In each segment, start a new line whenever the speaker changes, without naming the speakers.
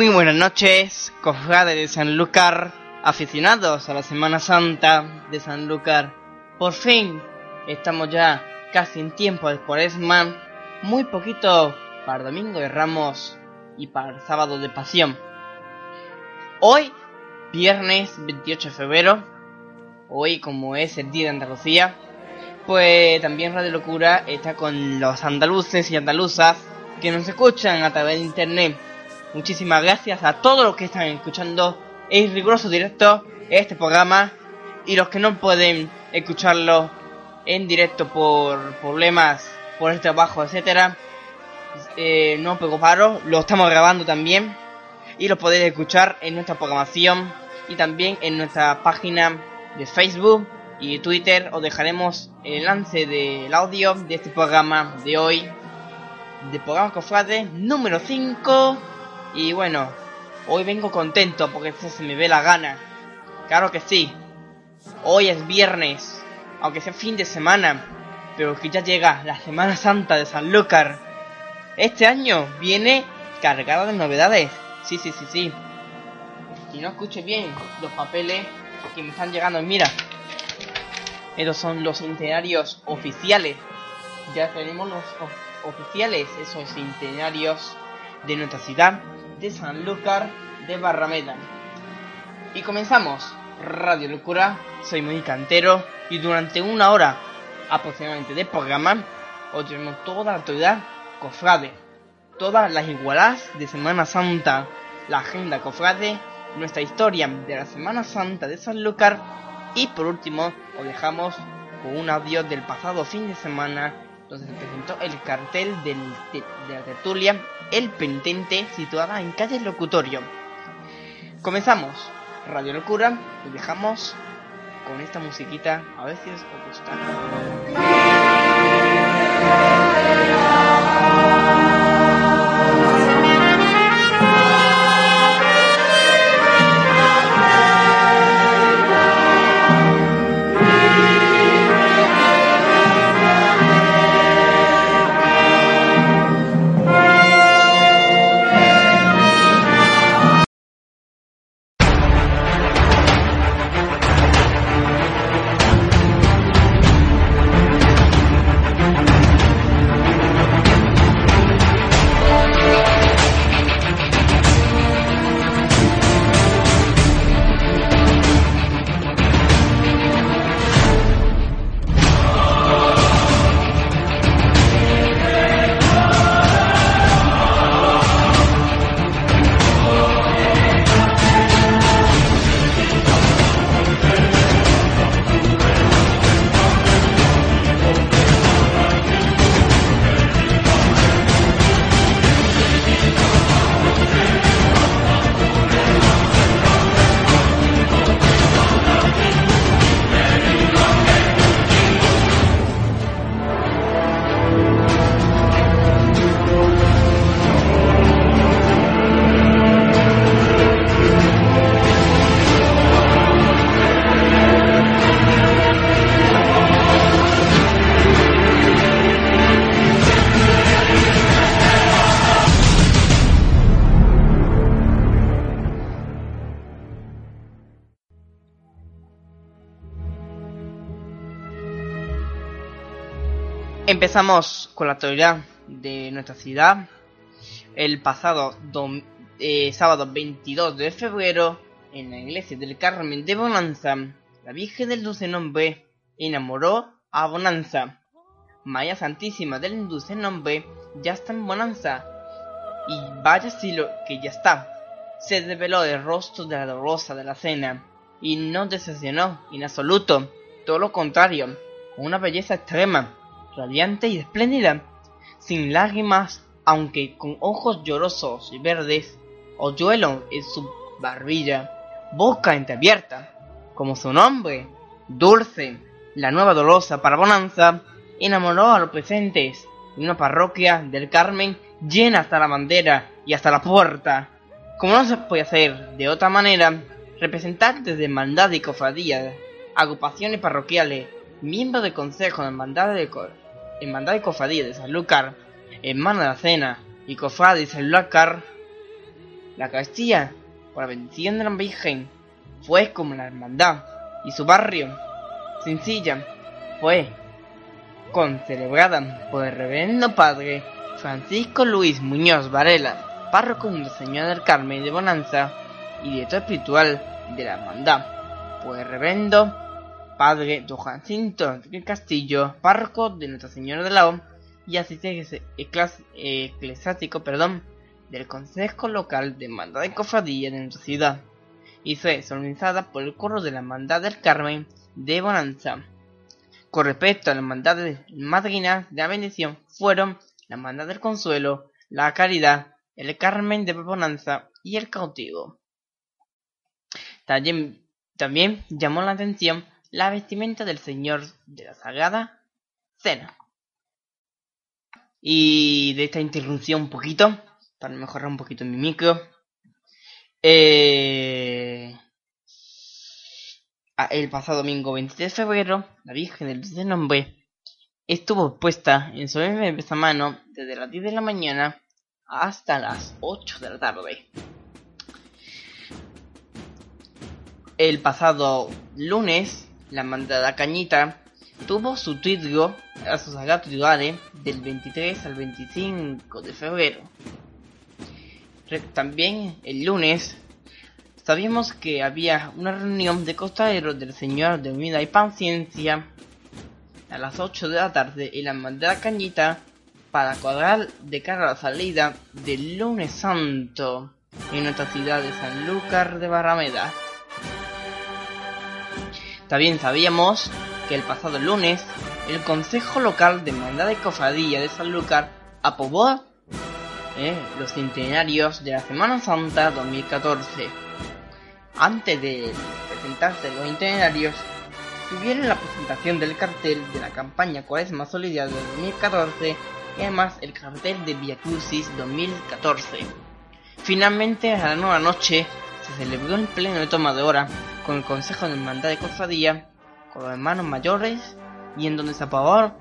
Muy buenas noches, cofrades de Sanlúcar, aficionados a la Semana Santa de Sanlúcar. Por fin, estamos ya casi en tiempo de cuaresma, muy poquito para Domingo de Ramos y para el Sábado de Pasión. Hoy, viernes 28 de febrero, hoy como es el Día de Andalucía, pues también Radio Locura está con los andaluces y andaluzas que nos escuchan a través de internet Muchísimas gracias a todos los que están escuchando en riguroso directo este programa y los que no pueden escucharlo en directo por problemas por el trabajo, etcétera. Eh, no preocuparos, lo estamos grabando también y lo podéis escuchar en nuestra programación y también en nuestra página de Facebook y Twitter. Os dejaremos el enlace del audio de este programa de hoy, de programa Cofrade número 5 y bueno, hoy vengo contento porque se me ve la gana. Claro que sí. Hoy es viernes, aunque sea fin de semana, pero que ya llega la Semana Santa de Sanlúcar. Este año viene cargado de novedades. Sí, sí, sí, sí. Y no escuche bien los papeles que me están llegando. Mira, estos son los centenarios oficiales. Ya tenemos los oficiales, esos centenarios de nuestra ciudad de Sanlúcar de Barrameda. Y comenzamos. Radio Locura, soy muy cantero y durante una hora aproximadamente de programa os tenemos toda la actualidad cofrade, todas las igualadas de Semana Santa, la agenda cofrade, nuestra historia de la Semana Santa de Sanlúcar y por último os dejamos con un audio del pasado fin de semana donde se presentó el cartel de, la tertulia El Penitente situada en calle Locutorio. Comenzamos Radio Locura y dejamos con esta musiquita a ver si os gusta. Empezamos con la actualidad de nuestra ciudad. El pasado eh, sábado 22 de febrero, en la iglesia del Carmen de Bonanza, la Virgen del Dulce Nombre enamoró a Bonanza. María Santísima del Dulce Nombre ya está en Bonanza. Y vaya si lo que ya está. Se reveló el rostro de la dolorosa de la cena. Y no decepcionó en absoluto. Todo lo contrario, con una belleza extrema radiante y espléndida, sin lágrimas, aunque con ojos llorosos y verdes, hoyuelo en su barbilla, boca entreabierta, como su nombre, Dulce, la nueva dolorosa para Bonanza, enamoró a los presentes de una parroquia del Carmen llena hasta la bandera y hasta la puerta. Como no se puede hacer de otra manera, representantes de hermandad y cofradía, agrupaciones parroquiales, miembros del consejo de hermandad de, Hermandad y Cofradía de Sanlúcar, Hermana de la Cena y Cofradía de Sanlúcar, La Castilla, por la bendición de la Virgen, fue como la hermandad y su barrio, sencilla, fue concelebrada por el reverendo padre Francisco Luis Muñoz Varela, párroco de Señora del Carmen de Bonanza y director espiritual de la hermandad, por el reverendo padre Don Jacinto Castillo, párroco de Nuestra Señora de la O y asistente eclesiástico perdón, del Consejo Local de Hermandad de Cofradía de nuestra ciudad y fue solemnizada por el coro de la Hermandad del Carmen de Bonanza. Con respecto a las hermandades madrinas de la bendición fueron la Hermandad del Consuelo, la Caridad, el Carmen de Bonanza y el Cautivo. También llamó la atención la vestimenta del Señor de la Sagrada Cena. Y de esta interrupción un poquito, para mejorar un poquito mi micro, eh, el pasado domingo 23 de febrero, la Virgen del Dulce Nombre estuvo puesta en solemne mano desde las 10 de la mañana hasta las 8 de la tarde. El pasado lunes, la mandada Cañita tuvo su título a sus ciudades del 23 al 25 de febrero. También el lunes sabíamos que había una reunión de costaderos del Señor de Unidad y Paciencia a las 8 de la tarde en la mandada Cañita para cuadrar de cara a la salida del lunes santo en nuestra ciudad de Sanlúcar de Barrameda. También sabíamos que el pasado lunes el Consejo Local de Hermandad y Cofradía de Sanlúcar aprobó eh, los centenarios de la Semana Santa 2014. Antes de presentarse los centenarios, tuvieron la presentación del cartel de la campaña Cuaresma Solidaria de 2014 y además el cartel de Via Crucis 2014. Finalmente, a la nueva noche, se celebró un pleno de toma de hora con el Consejo de Hermandad de Cofradía, con los hermanos mayores y en donde se aprobó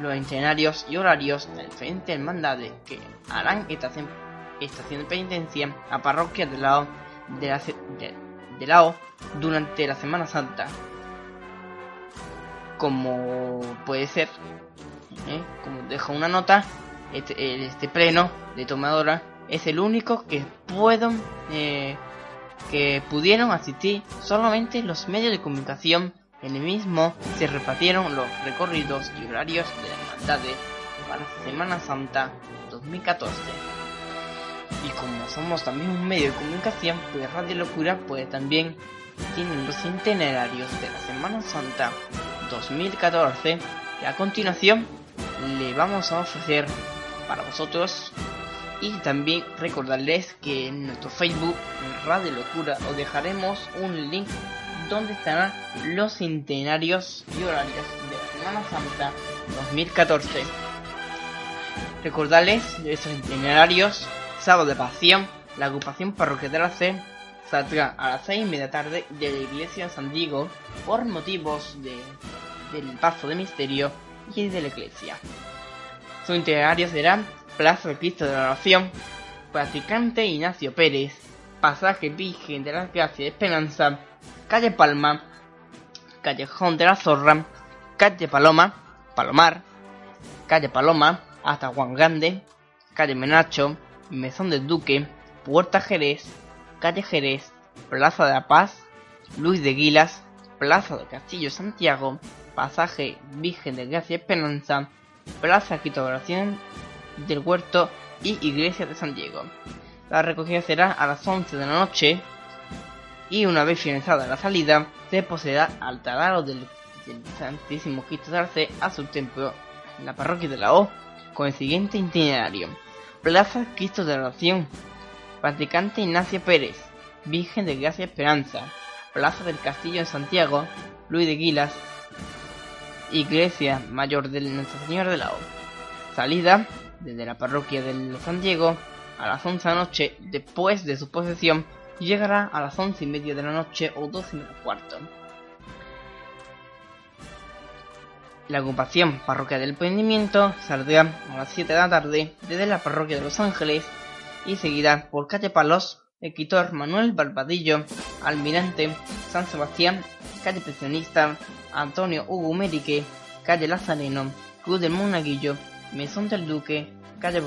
los centenarios y horarios de diferentes hermandades que harán estación, estación de penitencia a parroquias de lado de la, de, lado durante la Semana Santa. Como puede ser, ¿eh? como dejo una nota, este, este pleno de tomadora es el único que puedo eh, que pudieron asistir solamente los medios de comunicación en el mismo se repartieron los recorridos y horarios de la hermandad para Semana Santa 2014. Y como somos también un medio de comunicación, pues Radio Locura pues también tienen los itinerarios de la Semana Santa 2014 y a continuación le vamos a ofrecer para vosotros y también recordarles que en nuestro Facebook Radio Locura os dejaremos un link donde estarán los centenarios y horarios de la Semana Santa 2014. Recordarles esos centenarios, sábado de pasión, la agrupación parroquial de la saldrá a las 6 y media tarde de la iglesia de San Diego por motivos de, del paso de misterio y de la iglesia. Su itinerario será Plaza de Cristo de la Oración, Practicante Ignacio Pérez, Pasaje Virgen de las Gracias de Esperanza, Calle Palma, Callejón de la Zorra, Calle Paloma, Palomar, Calle Paloma, hasta Juan Grande, Calle Menacho, Mesón del Duque, Puerta Jerez, Calle Jerez, Plaza de la Paz, Luis de Guilas, Plaza de Castillo Santiago, Pasaje Virgen de Gracia Esperanza, Plaza de Oración del Huerto y Iglesia de San Diego. La recogida será a las 11 de la noche y una vez finalizada la salida se procederá al taladro del, Santísimo Cristo de Arce a su templo en la parroquia de la O con el siguiente itinerario. Plaza Cristo de la Oración, practicante Ignacio Pérez, Virgen de Gracia Esperanza, Plaza del Castillo en Santiago, Luis de Guilas, Iglesia Mayor de Nuestra Señora de la O. Salida desde la parroquia de San Diego a las 11 de la noche después de su posesión y llegará a las 11 y media de la noche o 12 menos cuarto. La agrupación Parroquia del Emprendimiento saldrá a las 7 de la tarde desde la parroquia de Los Ángeles y seguirá por calle Palos, Equitor Manuel Barbadillo, Almirante, San Sebastián, Calle Pensionista, Antonio Hugo Merique, Calle Lazareno, Cruz del Monaguillo, Mesón del Duque, Calle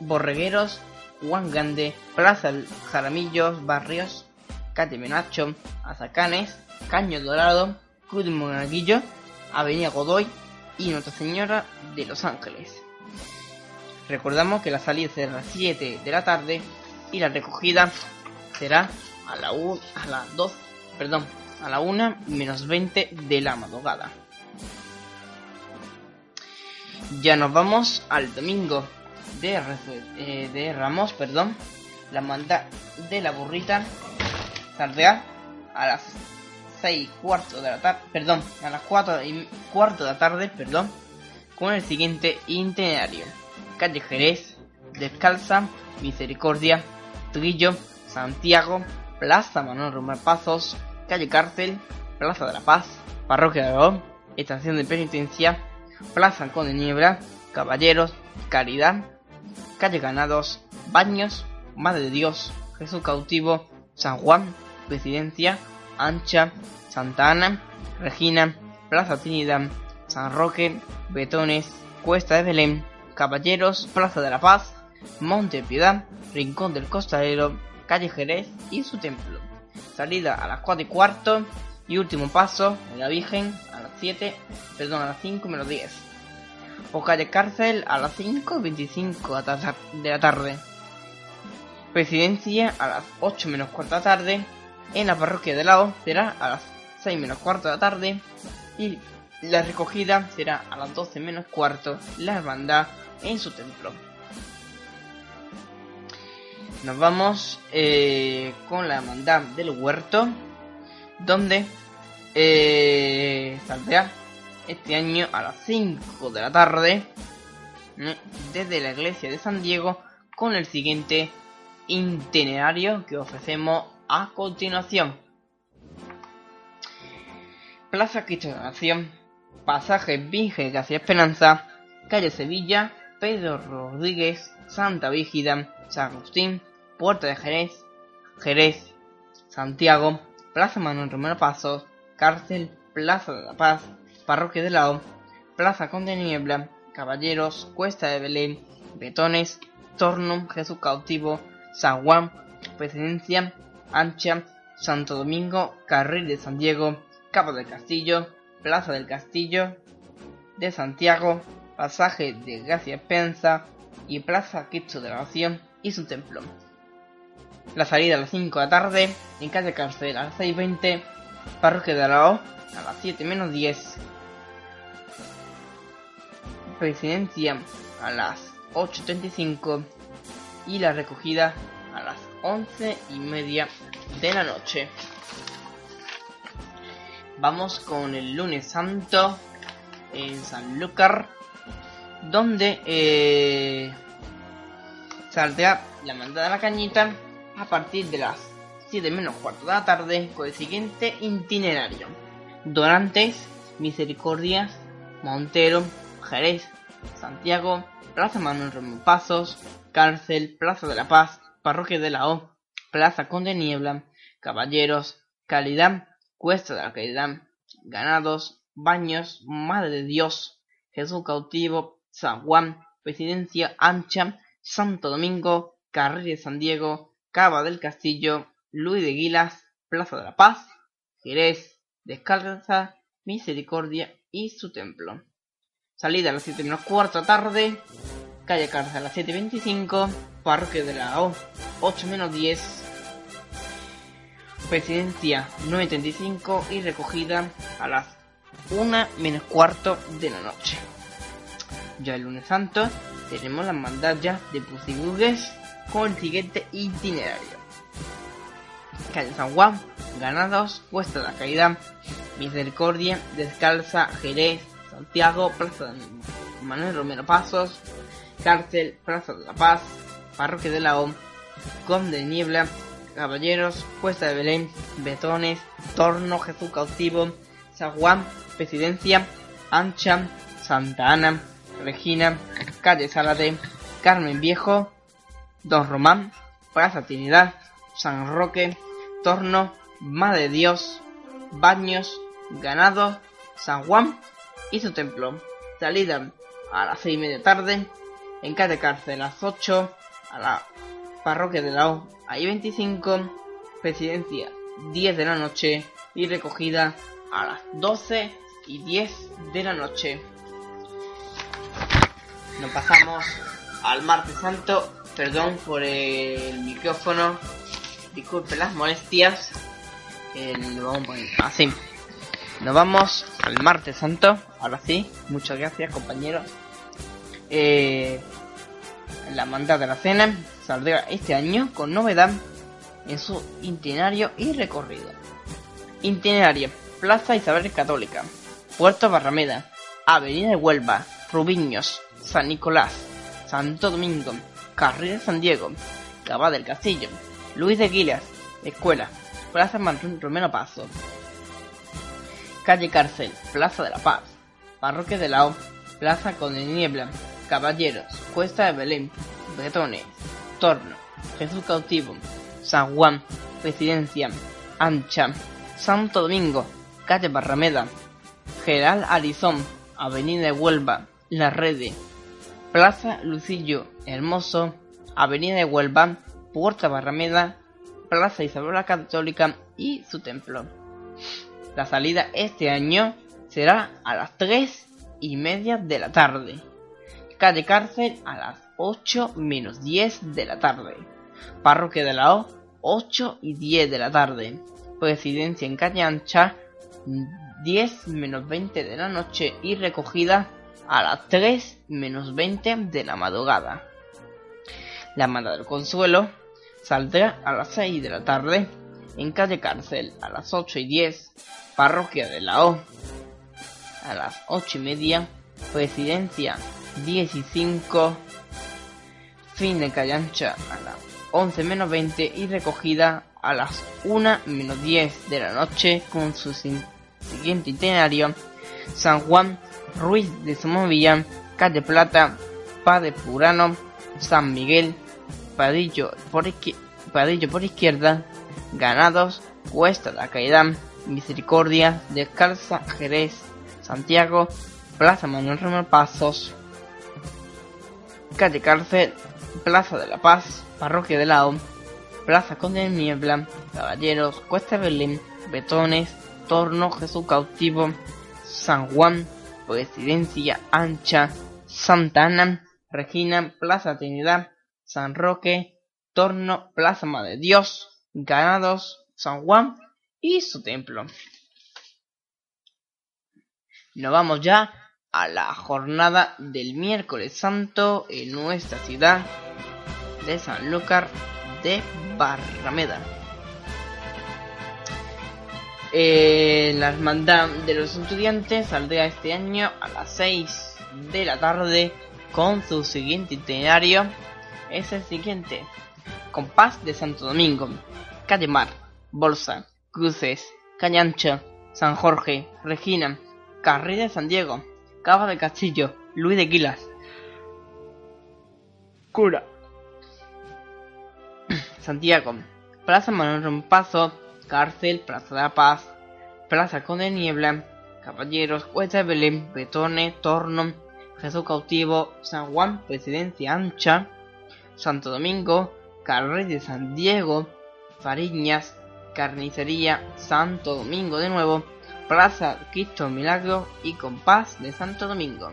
Borregueros, Juan Gande, Plaza Jaramillos, Barrios, Calle Menacho, Azacanes, Caño Dorado, Cruz Monaguillo, Avenida Godoy y Nuestra Señora de Los Ángeles. Recordamos que la salida será a las 7 de la tarde y la recogida será a la 1 a las 2, perdón, a la 1 menos 20 de la madrugada. Ya nos vamos al domingo de, eh, de Ramos, perdón. La manda de la burrita saldrá a las 6 cuarto de la tarde, perdón, a las 4 y cuarto de la tarde, perdón, con el siguiente itinerario. Calle Jerez, Descalza, Misericordia, Trillo, Santiago, Plaza Manuel Román Pazos, Calle Cárcel, Plaza de la Paz, Parroquia de Aragón, Estación de Penitencia, Plaza Conde Niebla, Caballeros, Caridad, Calle Ganados, Baños, Madre de Dios, Jesús Cautivo, San Juan, Presidencia, Ancha, Santa Ana, Regina, Plaza Trinidad, San Roque, Betones, Cuesta de Belén, Caballeros, Plaza de la Paz, Monte Piedad, Rincón del Costalero, Calle Jerez y su templo. Salida a las 4 y cuarto y último paso en la Virgen a las 7, perdón, a las 5 menos 10. O calle Cárcel a las 5 y 25 de la tarde. Presidencia a las 8 menos cuarto de la tarde. En la parroquia de lado será a las 6 menos cuarto de la tarde. Y la recogida será a las 12 menos cuarto. La hermandad en su templo. Nos vamos eh, con la hermandad del huerto, donde eh, saldrá este año a las 5 de la tarde desde la iglesia de San Diego con el siguiente itinerario que ofrecemos a continuación. Plaza Cristo de Nación, Pasaje Virgen García Esperanza, Calle Sevilla, Pedro Rodríguez, Santa Vígida, San Agustín, Puerta de Jerez, Jerez, Santiago, Plaza Manuel Romero Pasos, Cárcel, Plaza de la Paz, Parroquia de Lao, Plaza Conde Niebla, Caballeros, Cuesta de Belén, Betones, Torno, Jesús Cautivo, San Juan, Presidencia, Ancha, Santo Domingo, Carril de San Diego, Cabo del Castillo, Plaza del Castillo, de Santiago, pasaje de Gracia Pensa y Plaza Cristo de la Nación y su templo. La salida a las 5 de la tarde, en calle Cárcel a las 6.20, Parroquia de Arao a las 7 menos 10, Presidencia a las 8.35 y la recogida a las 11 y media de la noche. Vamos con el lunes santo en Sanlúcar donde eh, saldrá la mandada de la cañita a partir de las 7 menos cuarto de la tarde con el siguiente itinerario. Dorantes, Misericordias, Montero, Jerez, Santiago, Plaza Manuel Ramón Pasos, Cárcel, Plaza de la Paz, Parroquia de la O, Plaza Conde Niebla, Caballeros, Calidad, Cuesta de la Caridad, Ganados, Baños, Madre de Dios, Jesús Cautivo, San Juan, Presidencia Ancha, Santo Domingo, Carrera de San Diego, Cava del Castillo, Luis de Guilas, Plaza de la Paz, Jerez, Descalza, Misericordia y su templo. Salida a las 7 menos cuarto tarde, calle Cárcel a las 7.25, Parque de la O, 8 menos 10, Presidencia 9.35 y recogida a las 1 menos cuarto de la noche. Ya el lunes santo tenemos las mandallas de Pusigugues con el siguiente itinerario. Calle San Juan, Ganados, Puesta de la Caída, Misericordia, Descalza, Jerez, Santiago, Plaza de Manuel Romero Pasos, Cárcel, Plaza de la Paz, Parroquia de la O, Conde de Niebla, Caballeros, Puesta de Belén, Betones, Torno, Jesús Cautivo, San Juan, Presidencia, Ancha, Santa Ana, Regina, Calle Salade, Carmen Viejo, Don Román, Plaza Trinidad, San Roque, Torno, Madre de Dios, Baños, Ganado, San Juan y su templo. Salida a las seis y media tarde, en calle cárcel a las 8, a la parroquia de la O, ahí 25, presidencia 10 de la noche y recogida a las 12 y 10 de la noche. Nos pasamos al martes santo, perdón por el micrófono, disculpen las molestias, eh, lo vamos a así. Nos vamos al martes santo, ahora sí, muchas gracias compañeros. Eh, la manda de la cena saldrá este año con novedad en su itinerario y recorrido. Itinerario: Plaza Isabel Católica, Puerto Barrameda, Avenida de Huelva, Rubiños, San Nicolás, Santo Domingo, Carril de San Diego, Cava del Castillo, Luis de Guilas, Escuela, Plaza Manuel Romero Paso, Calle Cárcel, Plaza de la Paz, Parroquia de la O, Plaza con Niebla, Caballeros, Cuesta de Belén, Bretones, Torno, Jesús Cautivo, San Juan, Presidencia, Ancha, Santo Domingo, Calle Barrameda, General Arizón, Avenida de Huelva, La Rede, Plaza Lucillo Hermoso, Avenida de Huelva, Puerta Barrameda, Plaza Isabel la Católica y su templo. La salida este año será a las 3 y media de la tarde. Calle Cárcel a las 8 menos 10 de la tarde. Parroquia de la O, 8 y 10 de la tarde. Presidencia en calle ancha, 10 menos 20 de la noche y recogida a las 3 menos 20 de la madrugada. La Manda del Consuelo saldrá a las 6 de la tarde en calle Cárcel a las 8 y 10, Parroquia de la O a las 8 y media, Presidencia 10 y 5, fin de calle ancha a las 11 menos 20 y recogida a las 1 menos 10 de la noche con su siguiente itinerario San Juan, Ruiz de Somovilla, Calle Plata, Padre Purano, San Miguel, Padillo por, izquierda, Ganados, Cuesta de Caridad, Misericordia, Descalza, Jerez, Santiago, Plaza Manuel Romero Pasos, Calle Cárcel, Plaza de la Paz, Parroquia de Lao, Plaza Conde de Niebla, Caballeros, Cuesta de Belén, Betones, Torno, Jesús Cautivo, San Juan, Presidencia Ancha, Santa Ana, Regina, Plaza Trinidad, San Roque, Torno, Plaza Madre Dios, Ganados, San Juan y su templo. Nos vamos ya a la jornada del miércoles santo en nuestra ciudad de Sanlúcar de Barrameda. Eh, la hermandad de los estudiantes saldrá este año a las 6 de la tarde con su siguiente itinerario. Es el siguiente. Compás de Santo Domingo, Calle Mar, Bolsa, Cruces, Cañancha, San Jorge, Regina, Carril de San Diego, Cava del Castillo, Luis de Quilas, Cura, Santiago, Plaza Manuel Rompazo, Cárcel, Plaza de la Paz, Plaza Conde Niebla, Caballeros, Cuesta de Belén, Betone, Torno, Jesús Cautivo, San Juan, Presidencia Ancha, Santo Domingo, Carril de San Diego, Fariñas, Carnicería, Santo Domingo de nuevo, Plaza Cristo Milagro y Compás de Santo Domingo.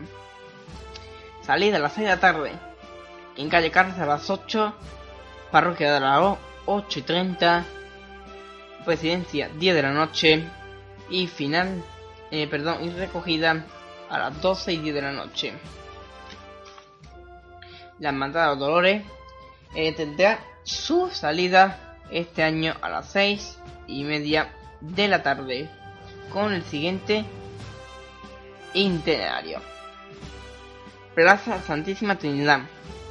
Salida a las 6 de la tarde. En calle Cárcel a las 8. Parroquia de la O 8 y 30. Presidencia 10 de la noche. Y final, eh, perdón, y recogida a las 12 y 10 de la noche. La Hermandad de Dolores eh, tendrá su salida este año a las 6 y media de la tarde con el siguiente itinerario. Plaza Santísima Trinidad,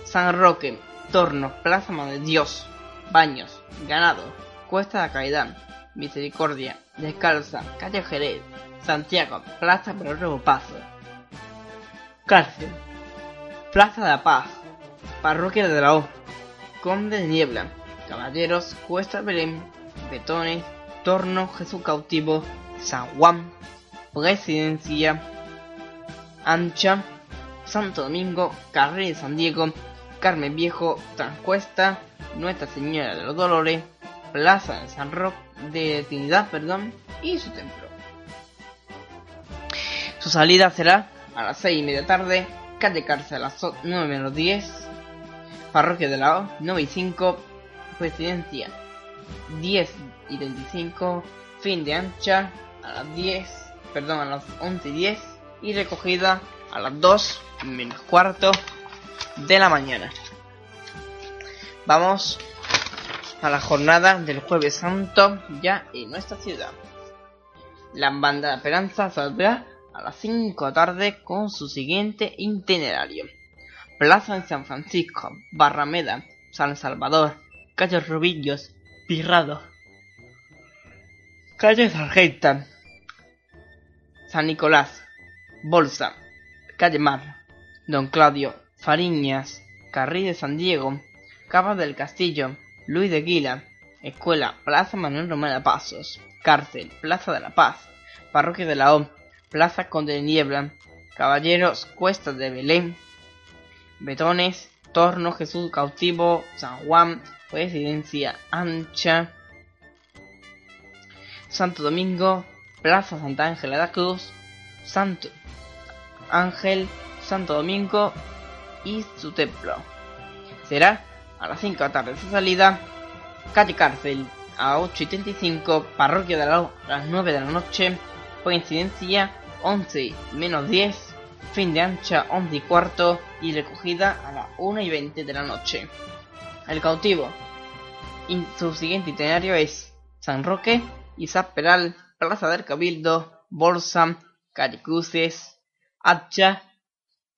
San Roque, Torno, Plaza Madre Dios, Baños, Ganado, Cuesta de la Misericordia, Descalza, Calle Jerez, Santiago, Plaza Nuevo Paso, Cárcel, Plaza de la Paz, Parroquia de la O, Conde de Niebla, Caballeros, Cuesta Belén, Betones, Torno, Jesús Cautivo, San Juan, Presidencia, Ancha, Santo Domingo, Carrera de San Diego, Carmen Viejo, Transcuesta, Nuestra Señora de los Dolores, Plaza de San Roque de Trinidad, perdón, y su templo. Su salida será a las 6 y media tarde, calle Cárcel a las 9 menos 10, Parroquia de la O, 9 y 5, Presidencia 10 y 25, fin de ancha a las 10, perdón, a las 11 y 10 y recogida a las 2 menos cuarto de la mañana. Vamos a la jornada del jueves santo ya en nuestra ciudad. La banda de Esperanza saldrá a las 5 de la tarde con su siguiente itinerario. Plaza de San Francisco, Barrameda, San Salvador, Calle Rubillos, Pirrado, Calle Sargenta, San Nicolás, Bolsa, Calle Mar, Don Claudio, Fariñas, Carril de San Diego, Cava del Castillo, Luis de Guila, Escuela, Plaza Manuel Romero Pasos, Cárcel, Plaza de la Paz, Parroquia de la O, Plaza Conde de Niebla, Caballeros, Cuesta de Belén, Betones, Torno, Jesús Cautivo, San Juan, Residencia Ancha, Santo Domingo, Plaza Santa Ángela de la Cruz, Santo Ángel, Santo Domingo y su templo. Será a las 5 de la tarde de su salida, calle Cárcel a 8 y 35, Parroquia de la a las 9 de la noche, coincidencia 11 menos 10, fin de ancha 11 y cuarto y recogida a las 1 y 20 de la noche. El cautivo. Y su siguiente itinerario es San Roque, Isaac Peral, Plaza del Cabildo, Bolsa, Calle Cruces, Hacha,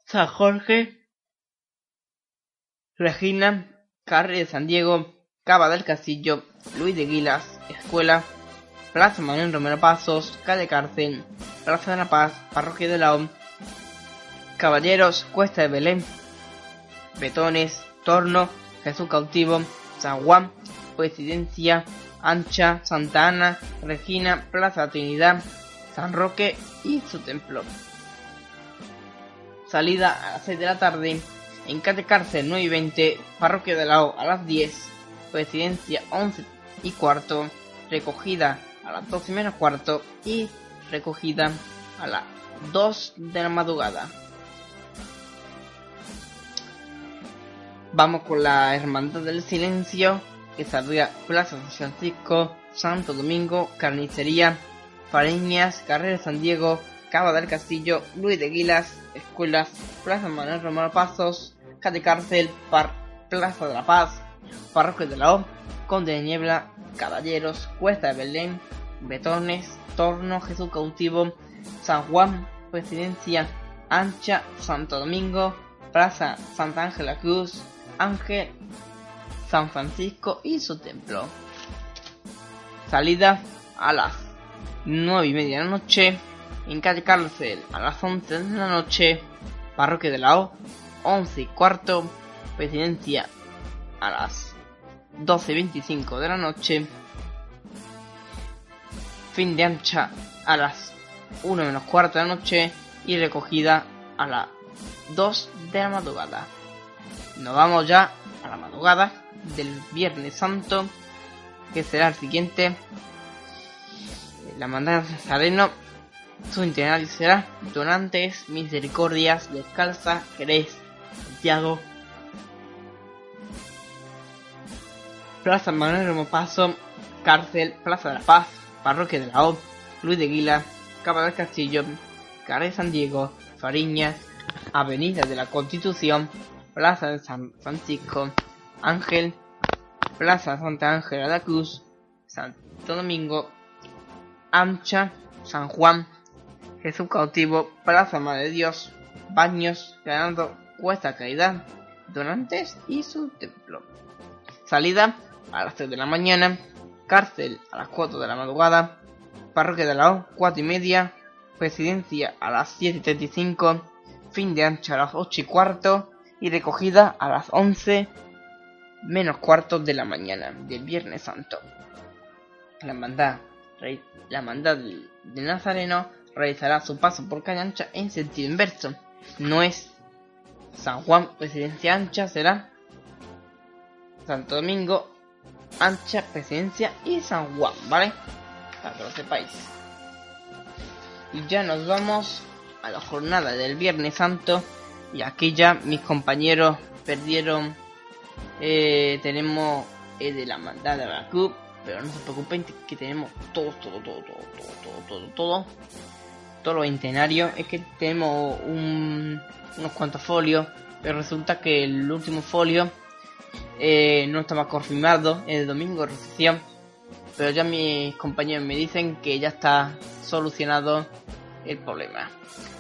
San Jorge, Regina, Carre de San Diego, Cava del Castillo, Luis de Guilas, Escuela, Plaza Manuel Romero Pasos, Calle Cárcel, Plaza de la Paz, Parroquia de la Caballeros, Cuesta de Belén, Betones, Torno, Jesús Cautivo, San Juan, Presidencia, Ancha, Santa Ana, Regina, Plaza Trinidad, San Roque y su templo. Salida a las 6 de la tarde, en Cate Cárcel 9 y 20, Parroquia de la O a las 10, Presidencia 11 y cuarto, recogida a las 12 menos cuarto y recogida a las 2 de la madrugada. Vamos con la Hermandad del Silencio, que saldría Plaza San Francisco, Santo Domingo, Carnicería, Fareñas, Carrera San Diego, Cava del Castillo, Luis de Guilas, Escuelas, Plaza Manuel Romano Pasos, Cate Cárcel, Par Plaza de la Paz, Parroquia de la O, Conde de Niebla, Caballeros, Cuesta de Belén, Betones, Torno, Jesús Cautivo, San Juan, Presidencia, Ancha, Santo Domingo, Plaza Santa Ángela Cruz, Ángel, San Francisco y su templo. Salida a las 9 y media de la noche, en calle Cárcel a las 11 de la noche, Parroquia de la O, 11 y cuarto, Presidencia a las 12.25 de la noche, fin de ancha a las 1 menos cuarto de la noche y recogida a las 2 de la madrugada. Nos vamos ya a la madrugada del Viernes Santo, que será el siguiente. La mandada de su itinerario será Donantes, Misericordias, Descalza, Jerez, Santiago, Plaza Manuel Remo Paso, Cárcel, Plaza de la Paz, Parroquia de la O, Luis de Guila, Cava del Castillo, Carre San Diego, Fariñas, Avenida de la Constitución, Plaza de San Francisco, Ángel, Plaza Santa Ángela de la Cruz, Santo Domingo, Ancha, San Juan, Jesús Cautivo, Plaza Madre de Dios, Baños, ganando Cuesta Caridad, Donantes y su templo. Salida a las 3 de la mañana, cárcel a las 4 de la madrugada, parroquia de la O 4 y media, presidencia a las 7 y 35, fin de ancha a las 8 y cuarto y recogida a las 11 menos cuartos de la mañana del Viernes Santo. La hermandad, la de Nazareno realizará su paso por calle ancha en sentido inverso. No es San Juan, presidencia ancha, será Santo Domingo, ancha, presidencia y San Juan, ¿vale? Para que lo sepáis. Y ya nos vamos a la jornada del Viernes Santo. Y aquí ya mis compañeros perdieron. Eh, tenemos el de la mandada de la club. Pero no se preocupen que tenemos todo, todo, todo, todo, todo, todo, todo. Lo centenario. Es que tenemos unos cuantos folios. Pero resulta que el último folio eh, no estaba confirmado. El domingo de recepción. Pero ya mis compañeros me dicen que ya está solucionado el problema.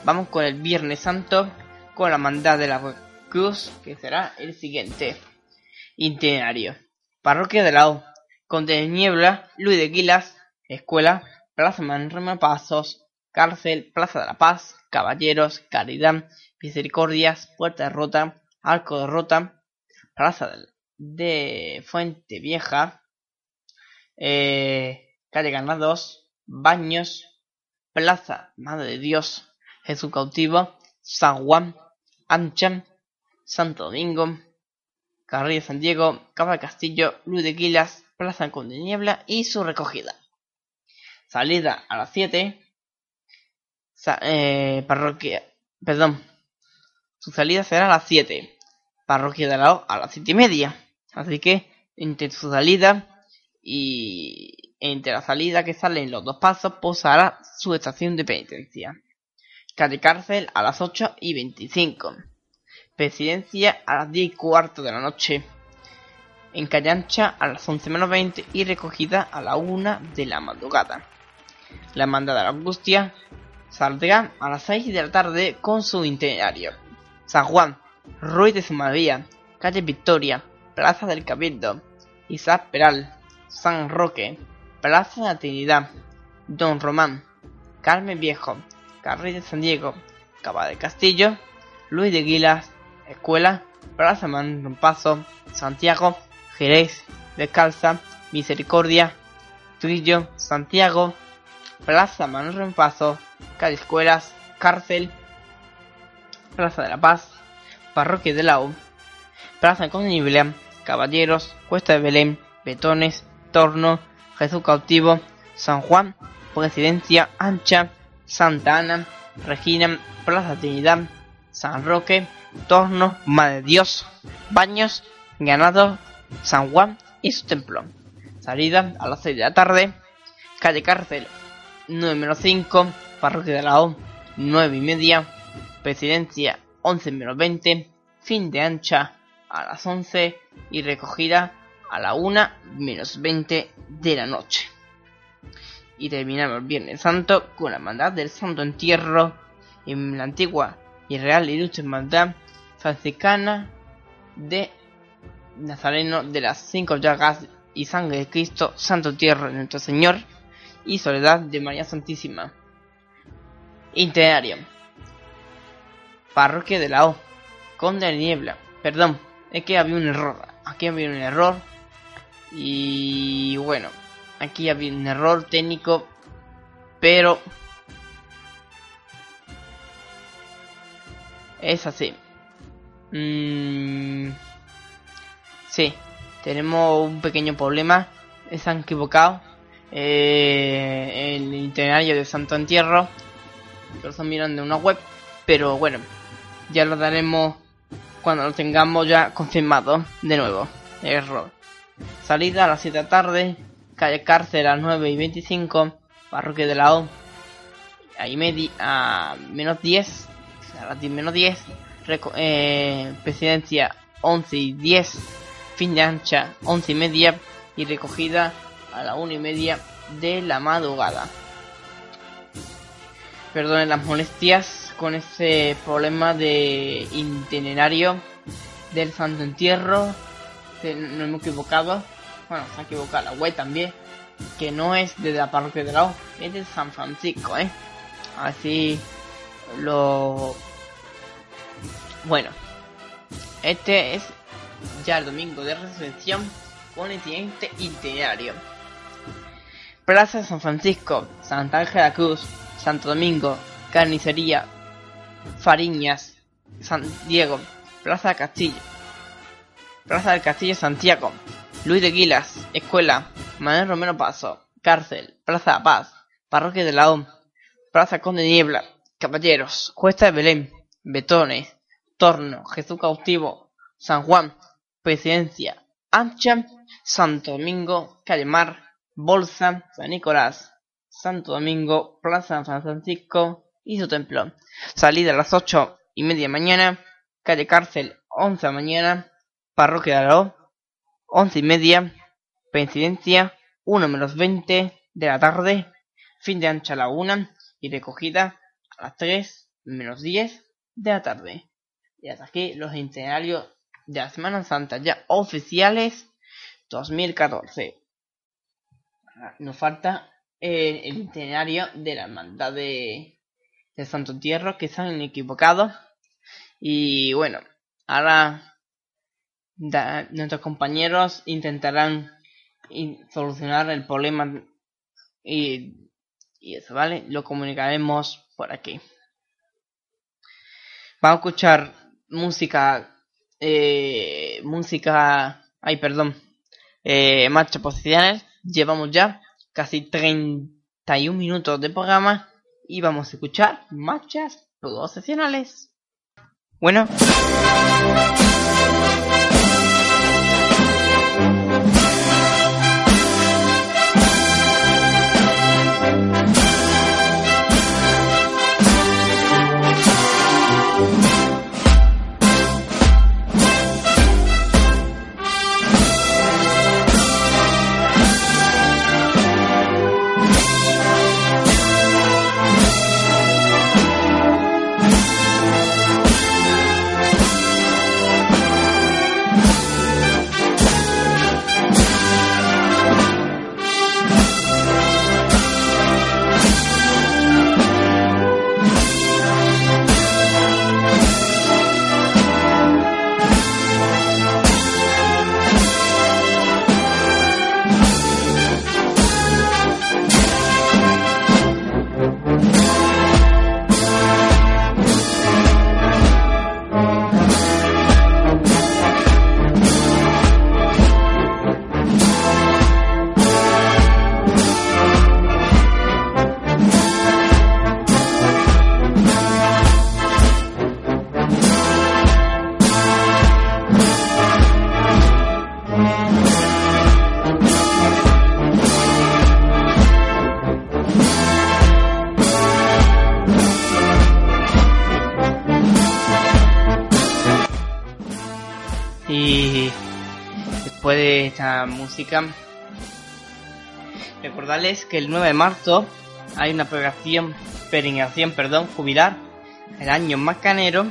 Vamos con el Viernes Santo, con la mandada de la Cruz, que será el siguiente. Itinerario. Parroquia de la O. Conde de Niebla, Luis de Quilas, Escuela, Plaza Manrema Pasos, Cárcel, Plaza de la Paz, Caballeros, Caridad, Misericordias, Puerta de Rota, Arco de Rota, Plaza de Fuente Vieja, eh, Calle Ganados, Baños, Plaza Madre de Dios, Jesús Cautivo, San Juan, Ancha, Santo Domingo, Carril de San Diego, Cabo Castillo, Luis de Quilas, Plaza Conde Niebla y su recogida. Salida a las 7. Eh, parroquia. Perdón. Su salida será a las 7. Parroquia de la O a las 7 y media. Así que entre su salida y entre la salida que salen los dos pasos posará su estación de penitencia. Calle Cárcel a las 8 y 25. Presidencia a las 10 y cuarto de la noche. En Calle Ancha a las 11 menos 20 y recogida a la 1 de la madrugada. La Hermandad de la Angustia saldrá a las 6 de la tarde con su itinerario. San Juan, Ruiz de María, Calle Victoria, Plaza del Cabildo, Isaac Peral, San Roque, Plaza de la Trinidad, Don Román, Carmen Viejo, Carril de San Diego, Cava de Castillo, Luis de Guilas, Escuela, Plaza Paso, Santiago, Jerez, Descalza, Misericordia, Trillo, Santiago, Plaza Manuel Calle Escuelas, Cárcel, Plaza de la Paz, Parroquia de la U, Plaza Condible, Caballeros, Cuesta de Belén, Betones, Torno, Jesús Cautivo, San Juan, Presidencia Ancha, Santa Ana, Regina, Plaza Trinidad, San Roque, Torno, Madre Dios, Baños, Ganado, San Juan y su templo. Salida a las 6 de la tarde, calle Cárcel 9 5, Parroquia de la O 9 y media, Presidencia 11 20, fin de ancha a las 11 y recogida a la 1 menos 20 de la noche. Y terminamos el Viernes Santo con la hermandad del Santo Entierro en la antigua y real ilustre hermandad franciscana de Nazareno de las cinco llagas y sangre de Cristo, Santo Entierro de nuestro Señor y Soledad de María Santísima. Itinerario. Parroquia de la O. Conde de Niebla. Perdón, es que había un error. Aquí había un error y bueno, aquí había un error técnico, pero es así. Mm, sí, tenemos un pequeño problema. Se han equivocado. Eh, el itinerario de Santo Entierro. Lo están mirando en una web. Pero bueno, ya lo daremos cuando lo tengamos ya confirmado de nuevo. Error. Salida a las 7 de la tarde, calle Cárcel a las 9 y 25, parroquia de la O, media, a menos 10, a las 10 menos 10, eh, presidencia 11 y 10, fin de ancha 11 y media y recogida a la 1 y media de la madrugada. Perdonen las molestias con ese problema de itinerario del Santo Entierro no hemos equivocado. Bueno, se ha equivocado la web también. Que no es de la parroquia de la O, es de San Francisco, ¿eh? Así lo... Bueno, este es ya el domingo de resurrección con el siguiente itinerario. Plaza San Francisco, Santa Ángela Cruz, Santo Domingo, Carnicería, Fariñas, San Diego, Plaza Castillo, Plaza del Castillo Santiago, Luis de Guilas, Escuela, Manuel Romero Paso, Cárcel, Plaza La Paz, Parroquia de la Plaza Conde Niebla, Caballeros, Cuesta de Belén, Betones, Torno, Jesús Cautivo, San Juan, Presidencia, Ancha, Santo Domingo, Calle Mar, Bolsa, San Nicolás, Santo Domingo, Plaza San Francisco y su templo. Salida a las ocho y media mañana, calle Cárcel, once de mañana, Parroquia de la once y media, Presidencia, 1 menos 20 de la tarde, fin de ancha a la una y recogida a las 3 menos 10 de la tarde. Y hasta aquí los itinerarios de la Semana Santa ya oficiales 2014. Nos falta eh, el itinerario de la hermandad de, Santo Entierro que se han equivocado. Y bueno, ahora nuestros compañeros intentarán solucionar el problema y, eso, ¿vale? Lo comunicaremos por aquí. Vamos a escuchar música, eh, música, ay, perdón, eh, marchas posicionales. Llevamos ya casi 31 minutos de programa y vamos a escuchar marchas procesionales. Bueno. Recordarles que el 9 de marzo hay una peregrinación, peregrinación perdón, jubilar el año macanero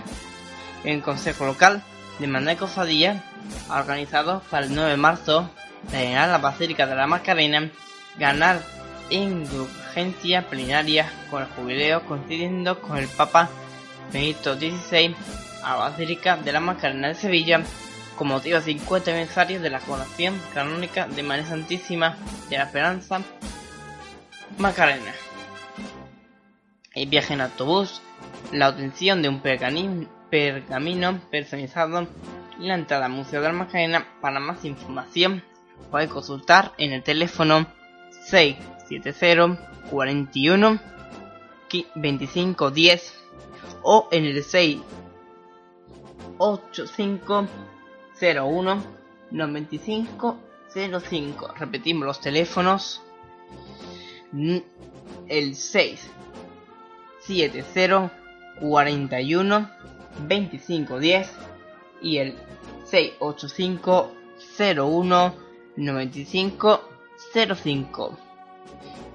en Consejo Local de Manuel Cofadía organizado para el 9 de marzo llenar la Basílica de la Macarena, ganar indulgencia plenaria con el jubileo coincidiendo con el Papa Benito XVI a la Basílica de la Macarena de Sevilla con motivo de 50 aniversario de la coronación canónica de María Santísima de la Esperanza Macarena. El viaje en autobús, la obtención de un pergamino personalizado y la entrada al Museo de la Macarena. Para más información, puede consultar en el teléfono 670 41 25 10 o en el 685 01 95 05. Repetimos los teléfonos. El 6 70 41 25 10 y el 685 01 95 05.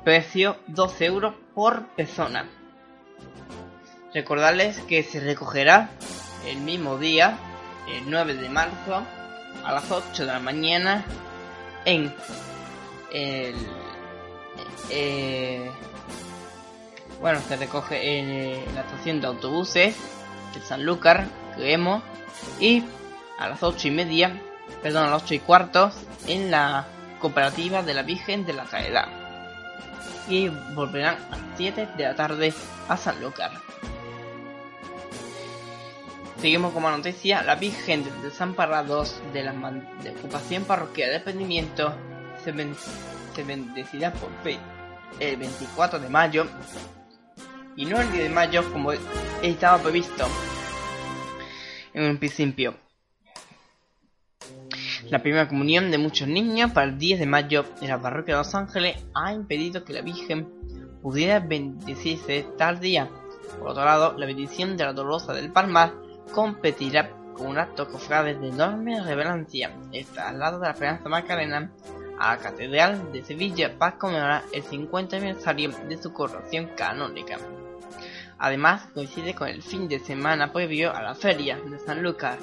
Precio 12 euros por persona. Recordarles que se recogerá el mismo día el 9 de marzo a las 8 de la mañana en el eh, bueno se recoge en la estación de autobuses de Sanlúcar creemos y a las ocho y media, perdón, a las ocho y cuarto, en la cooperativa de la Virgen de la Caridad. Y volverán a las 7 de la tarde a Sanlúcar. Seguimos como noticia, la Virgen de Desamparados de la de ocupación parroquial de dependimiento se, bendecirá por fe el 24 de mayo y no el 10 de mayo como estaba previsto en un principio. La primera comunión de muchos niños para el 10 de mayo en la parroquia de Los Ángeles ha impedido que la Virgen pudiera bendecirse tal día. Por otro lado, la bendición de la Dolorosa del Palmar competirá con un acto cofrade de enorme relevancia, el traslado de la Esperanza Macarena a la Catedral de Sevilla para conmemorar el 50 aniversario de su coronación canónica. Además, coincide con el fin de semana previo a la feria de San Lucas.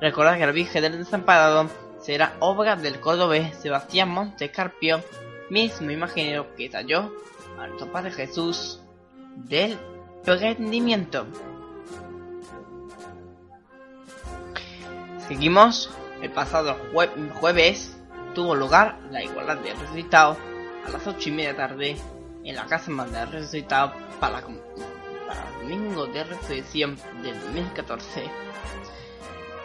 Recordad que la Virgen del Desamparado será obra del cordobés Sebastián Montescarpio, mismo imaginero que talló a nuestro Padre Jesús del prendimiento. Seguimos, el pasado jueves tuvo lugar la igualdad de resucitados a las 8 y media tarde en la casa más de resucitados para, el domingo de resurrección del 2014.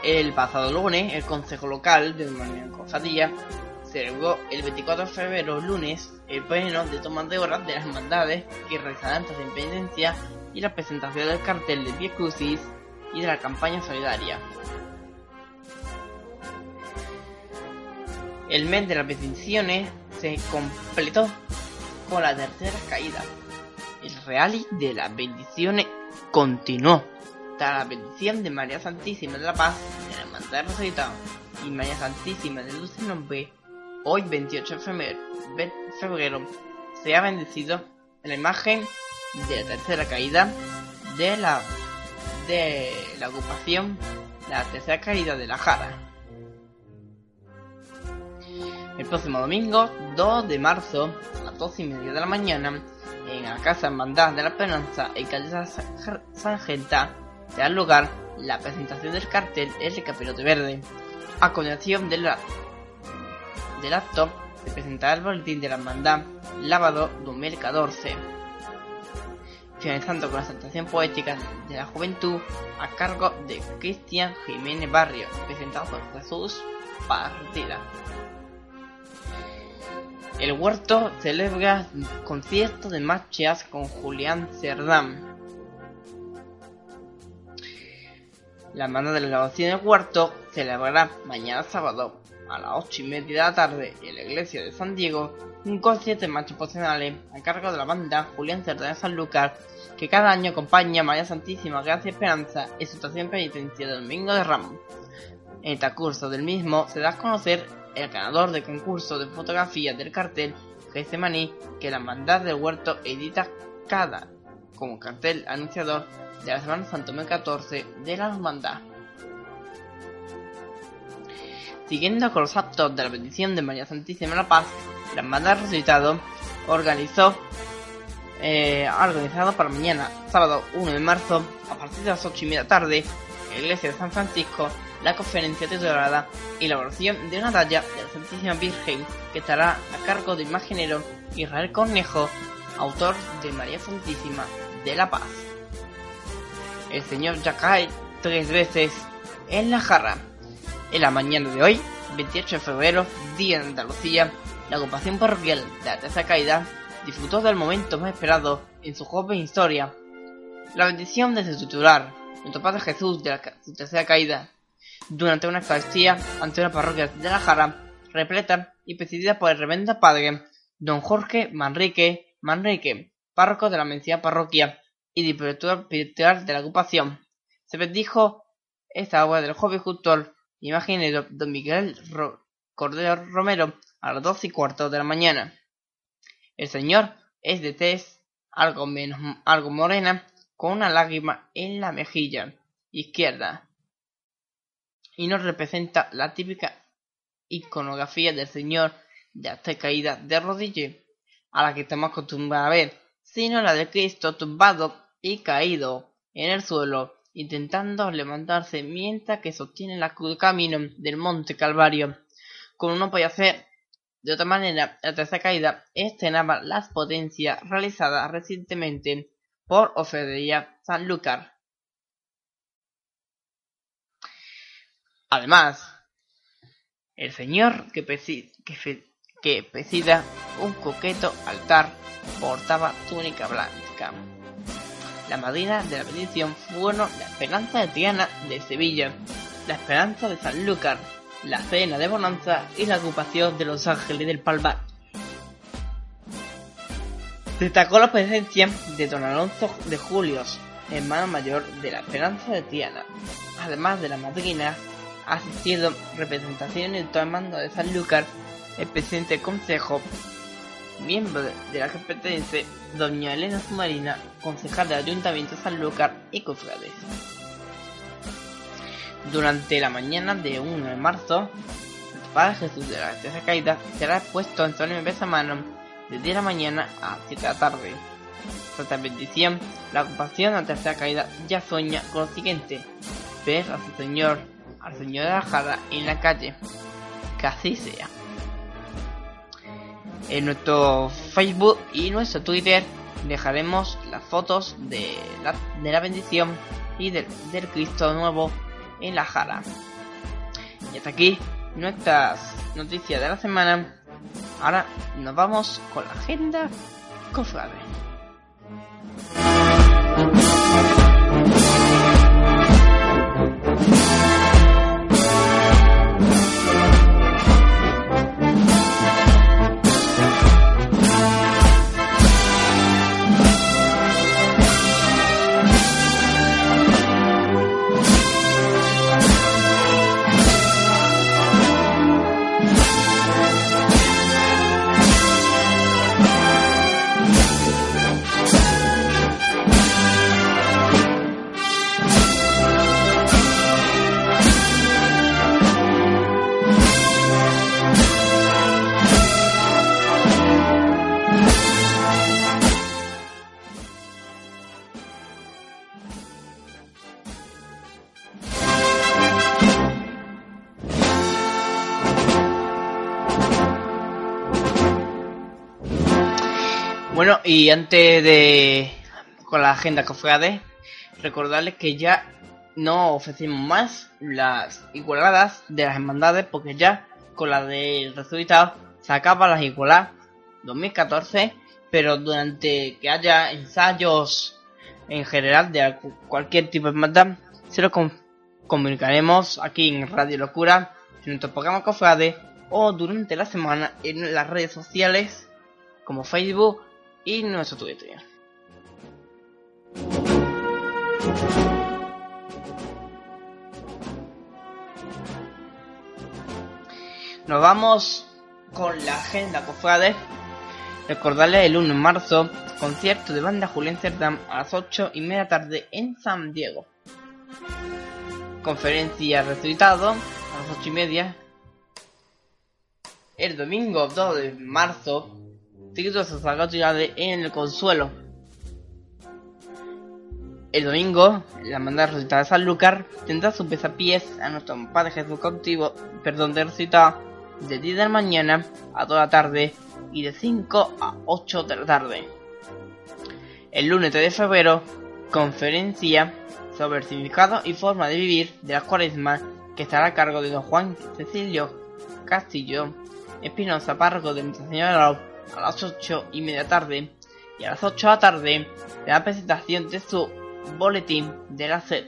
El pasado lunes, el Consejo Local de Manuel Cofradía celebró el 24 de febrero, lunes, el pleno de toma de horas de las hermandades que realizarán de independencia y la presentación del cartel de Via Crucis y de la campaña solidaria. El mes de las bendiciones se completó con la tercera caída. El rally de las bendiciones continuó. Tras la bendición de María Santísima de la Paz, de la Hermandad de y María Santísima de Luz y Nombre, hoy 28 de febrero, se ha bendecido la imagen de la tercera caída de la de la ocupación, la tercera caída de la Jara. El próximo domingo, 2 de marzo, a las 12 y media de la mañana, en la Casa Hermandad de la Esperanza, en calle Sargenta, se da lugar la presentación del cartel El Capirote Verde. A continuación del, acto, se presentará el boletín de la hermandad Lavado 2014. Finalizando con la presentación poética de la juventud a cargo de Cristian Jiménez Barrio, presentado por Jesús Partida. El huerto celebra concierto de marchas con Julián Cerdán. La mano de la grabación del huerto celebrará mañana sábado a las 8 y media de la tarde en la iglesia de San Diego un concierto de marchas profesionales a cargo de la banda Julián Cerdán de San Lucas que cada año acompaña a María Santísima Gracia Esperanza en su estación penitencia del Domingo de Ramos. En el transcurso del mismo se da a conocer el ganador del concurso de fotografía del cartel Getsemaní que la Hermandad del Huerto edita cada como cartel anunciador de la Semana Santa 2014 de la Hermandad. Siguiendo con los actos de la bendición de María Santísima la Paz, la Hermandad Resucitado organizó eh, organizado para mañana, sábado 1 de marzo, a partir de las 8 y media tarde, en la iglesia de San Francisco, la conferencia titulada Elaboración de una talla de la Santísima Virgen que estará a cargo del imaginero Israel Cornejo, autor de María Santísima de la Paz. El Señor cae tres veces en la jarra. En la mañana de hoy, 28 de febrero, día de Andalucía, la ocupación parroquial de la Tercera Caída disfrutó del momento más esperado en su joven historia. La bendición de su titular, nuestro Padre Jesús de la Tercera Caída, durante una Eucaristía ante una parroquia de la Jara, repleta y presidida por el reverendo padre don Jorge Manrique Manrique, párroco de la mencionada parroquia y director espiritual de la ocupación. Se bendijo esta obra del joven cultor y imaginero don Miguel Cordero Romero a las doce y cuarto de la mañana. El señor es de tez algo menos algo morena, con una lágrima en la mejilla izquierda y nos representa la típica iconografía del Señor de hasta caída de rodillas, a la que estamos acostumbrados a ver, sino la de Cristo tumbado y caído en el suelo intentando levantarse mientras que sostiene la cruz camino del monte Calvario. Como no podía hacer de otra manera, la tercera caída estrenaba las potencias realizadas recientemente por San Sanlúcar. Además, el señor que, presida un coqueto altar portaba túnica blanca. La madrina de la bendición fueron la esperanza de Triana de Sevilla, la esperanza de Sanlúcar, la cena de Bonanza y la ocupación de los ángeles del Palmar. Destacó la presencia de don Alonso de Julios, hermano mayor de la Esperanza de Triana. Además de la madrina, asistido representaciones en todo el mando de Sanlúcar, el presidente del consejo, miembro de la pertenece doña Elena Submarina, concejal del Ayuntamiento de Sanlúcar y cofrades. Durante la mañana de 1 de marzo, el Padre Jesús de la Tercera Caída será expuesto en San Mesa Mano de 10 de la mañana a 7 de la tarde. Tras la bendición, la ocupación de la Tercera Caída ya sueña con lo siguiente: ver a su Señor, de la Jara en la calle. Que así sea. En nuestro Facebook y nuestro Twitter dejaremos las fotos de la, de la bendición y del, del Cristo nuevo en la jara. Y hasta aquí nuestras noticias de la semana. Ahora nos vamos con la agenda cofrade. Bueno, y antes de con la agenda cofrade, recordarles que ya no ofrecimos más las igualadas de las hermandades porque ya con la del resultado se acaba las igualadas 2014, pero durante que haya ensayos en general de cualquier tipo de hermandad, se lo comunicaremos aquí en Radio Locura, en nuestro programa Cofrade o durante la semana en las redes sociales como Facebook y nuestro Twitter. Nos vamos con la agenda cofrade. Recordarles el 1 de marzo, concierto de banda Julián Cerdán a las 8 y media tarde en San Diego. Conferencia resultado a las 8 y media. El domingo 2 de marzo, títulos de en el Consuelo. El domingo, la banda resucitada de Sanlúcar tendrá su pies a nuestro Padre Jesús cautivo, perdón de resucitado, de 10 de la mañana a toda la tarde y de 5 a 8 de la tarde. El lunes 3 de febrero, conferencia sobre el significado y forma de vivir de la cuaresma que estará a cargo de don Juan Cecilio Castillo Espinosa, párroco de Nuestra Señora a las 8 y media tarde y a las 8 de la tarde la presentación de su boletín de la sed.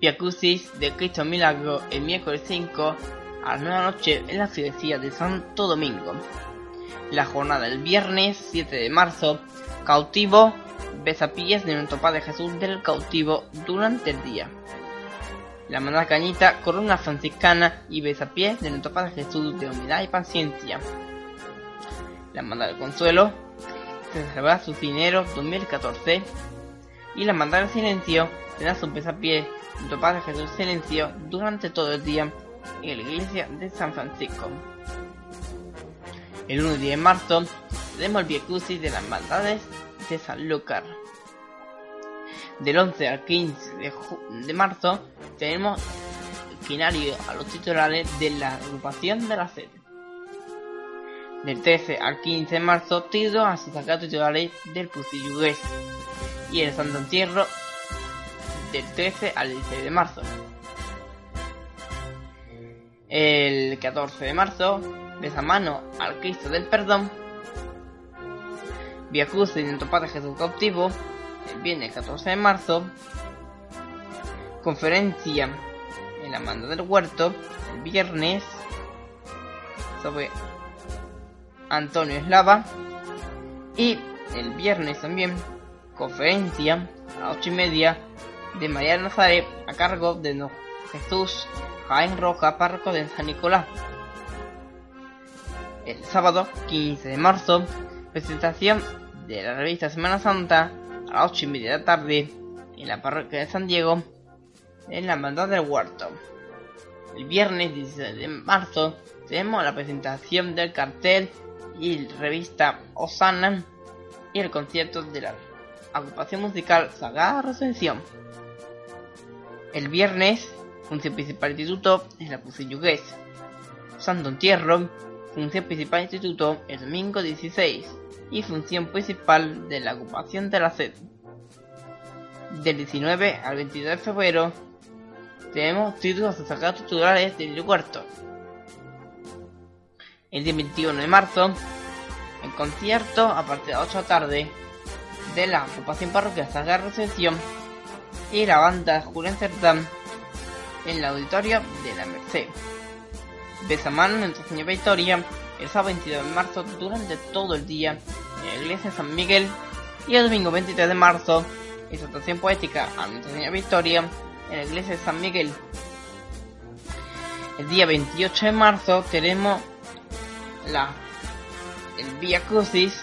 Piacusis de Cristo Milagro el miércoles 5 a las 9 de la noche en la iglesia de Santo Domingo. La jornada del viernes 7 de marzo, cautivo, besapiés de nuestro Padre Jesús del cautivo durante el día la hermandad Cañita, Corona Franciscana y Besapiés de nuestro Padre Jesús de humildad y paciencia. La hermandad del Consuelo se celebrará su dinero 2014 y la hermandad del Silencio tendrá su besapiés de nuestro Padre Jesús Silencio durante todo el día en la iglesia de San Francisco. El 1 de marzo tenemos el Via de las hermandades de Sanlúcar. Del 11 al 15 de, de marzo tenemos finario a los titulares de la agrupación de la sede. Del 13 al 15 de marzo, Tiro a sus titulares del Pucillugués. Y el Santo Entierro del 13 al 16 de marzo. El 14 de marzo, mano al Cristo del Perdón. Via Cruz Padre Jesús cautivo. El viernes 14 de marzo. Conferencia en la manda del huerto. El viernes sobre Antonio Eslava. Y el viernes también conferencia a las 8 y media de María Nazaret a cargo de Jesús Jaén Roca, párroco de San Nicolás. El sábado 15 de marzo, presentación de la revista Semana Santa a las 8 y media de la tarde en la parroquia de San Diego, en la hermandad del huerto. El viernes 16 de marzo tenemos la presentación del cartel y revista Osana y el concierto de la agrupación musical Sagrada Resurrección. El viernes, función principal instituto es la Pusillugués. Santo Entierro, función principal instituto el domingo 16 y función principal de la ocupación de la sede. Del 19 al 22 de febrero tenemos títulos destacados titulares del cuarto. El día 21 de marzo, el concierto a partir de las 8 de la tarde de la ocupación parroquial Sagrada Recepción y la banda Julián Cerdán en el auditorio de la Merced. Besamano en Señora Victoria el sábado 22 de marzo durante todo el día en la iglesia de San Miguel y el domingo 23 de marzo exaltación poética a Nuestra Señora Victoria en la iglesia de San Miguel. El día 28 de marzo tenemos la el Vía Crucis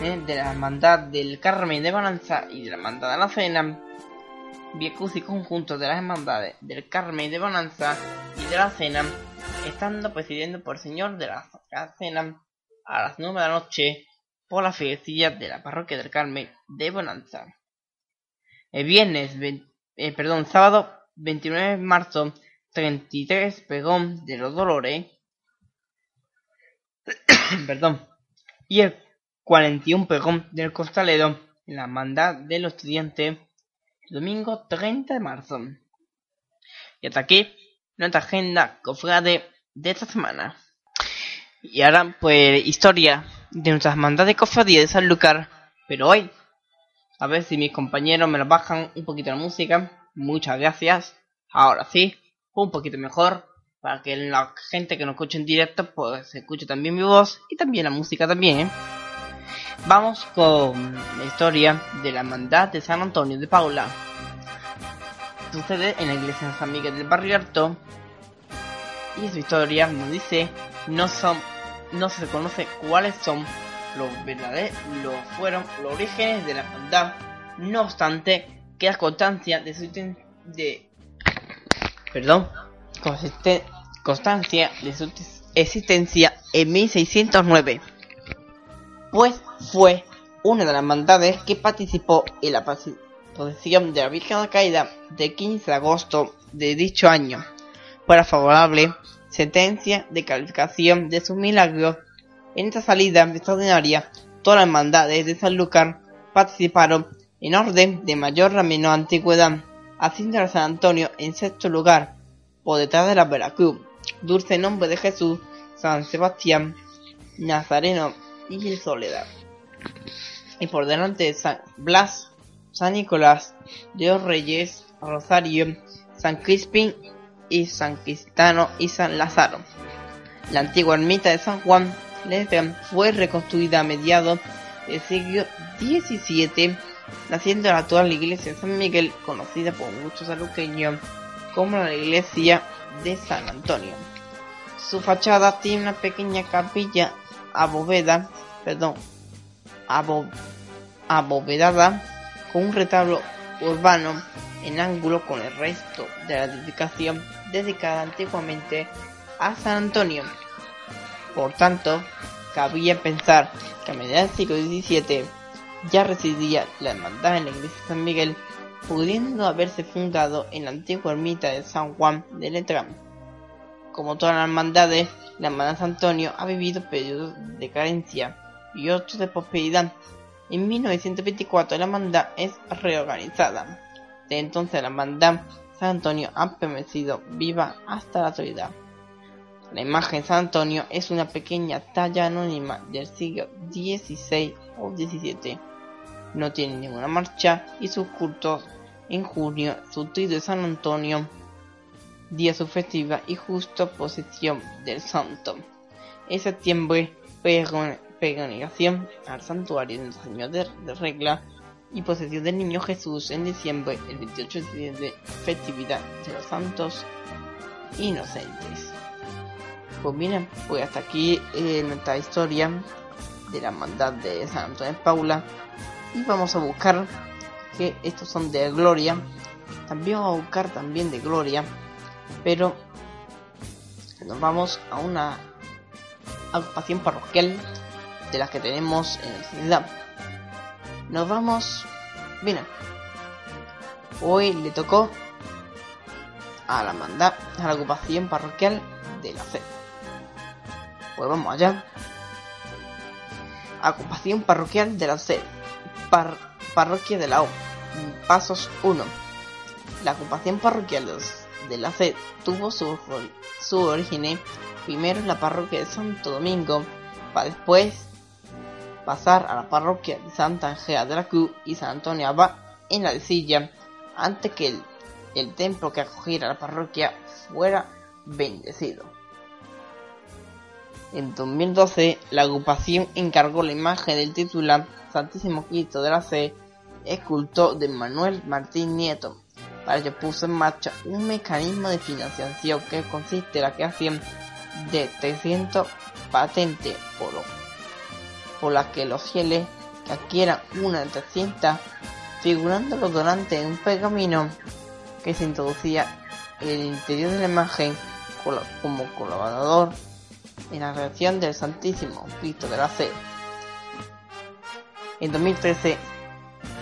eh, de la Hermandad del Carmen de Bonanza y de la Hermandad de la Cena y conjunto de las hermandades del Carmen de Bonanza y de la Cena, estando presidiendo por el Señor de la Cena a las 9 de la noche por la fiestilla de la parroquia del Carmen de Bonanza. El viernes, eh, perdón, sábado 29 de marzo, 33 pegón de los Dolores, perdón, y el 41 pegón del Costalero en la hermandad de los estudiantes domingo 30 de marzo. Y hasta aquí nuestra agenda cofrade de esta semana. Y ahora, pues, historia de nuestras mandas de cofradía de San Lucar. Pero hoy, a ver si mis compañeros me lo bajan un poquito la música. Muchas gracias. Ahora sí, un poquito mejor. Para que la gente que nos escuche en directo, pues escuche también mi voz y también la música también. ¿eh? Vamos con la historia de la hermandad de San Antonio de Paula. Sucede en la iglesia de San Miguel del Barrio Alto y su historia nos dice no son no se conoce cuáles son los verdaderos fueron los orígenes de la hermandad no obstante queda constancia de su de perdón constancia de su existencia en 1609 pues fue una de las hermandades que participó en la procesión de la Virgen de Caída de 15 de agosto de dicho año. Fuera favorable sentencia de calificación de sus milagros. En esta salida extraordinaria, todas las hermandades de San Lucar participaron en orden de mayor a menor antigüedad, haciendo a San Antonio en sexto lugar, por detrás de la Veracruz, Dulce Nombre de Jesús, San Sebastián, Nazareno y Soledad. Y por delante de San Blas, San Nicolás, Dios Reyes, Rosario, San Crispín y San Cristano y San Lázaro. La antigua ermita de San Juan fue reconstruida a mediados del siglo XVII, naciendo la actual iglesia de San Miguel, conocida por muchos aluqueños como la iglesia de San Antonio. Su fachada tiene una pequeña capilla abovedada con un retablo urbano en ángulo con el resto de la edificación dedicada antiguamente a San Antonio. Por tanto, cabía pensar que a mediados del siglo XVII ya residía la hermandad en la iglesia de San Miguel, pudiendo haberse fundado en la antigua ermita de San Juan de Letrán. Como todas las hermandades, la hermandad San Antonio ha vivido periodos de carencia y otros de prosperidad. En 1924 la hermandad es reorganizada. De entonces la hermandad San Antonio ha permanecido viva hasta la actualidad. La imagen de San Antonio es una pequeña talla anónima del siglo XVI o XVII. No tiene ninguna marcha y sus cultos en junio, su de San Antonio, día su festiva y justo posesión del santo. En septiembre, peregrinación al santuario de Señor de, de Regla y posesión del Niño Jesús en diciembre, el 28 de diciembre, festividad de los santos inocentes. Pues miren, pues hasta aquí eh, nuestra historia de la hermandad de San Antonio de Paula. Y vamos a buscar que estos son de Gloria. También vamos a buscar también de Gloria. Pero nos vamos a una agrupación parroquial de las que tenemos en la ciudad. Nos vamos. Miren. Hoy le tocó a la hermandad, a la agrupación parroquial de la fe. Pues vamos allá. Ocupación parroquial de la sed. parroquia de la O. Pasos 1. La ocupación parroquial de la sed tuvo su, su origen primero en la parroquia de Santo Domingo, para después pasar a la parroquia de Santa Angela de la Cruz y San Antonio Abad en la Silla, antes que el, el templo que acogiera la parroquia fuera bendecido. En 2012, la agrupación encargó la imagen del titular Santísimo Cristo de la Fe, escultor de Manuel Martín Nieto. Para ello puso en marcha un mecanismo de financiación que consiste en la creación de 300 patentes por, por las que los fieles que adquieran una de 300 figurando los donantes en un pergamino que se introducía en el interior de la imagen como colaborador en la reacción del Santísimo Cristo de la Fe. En 2013,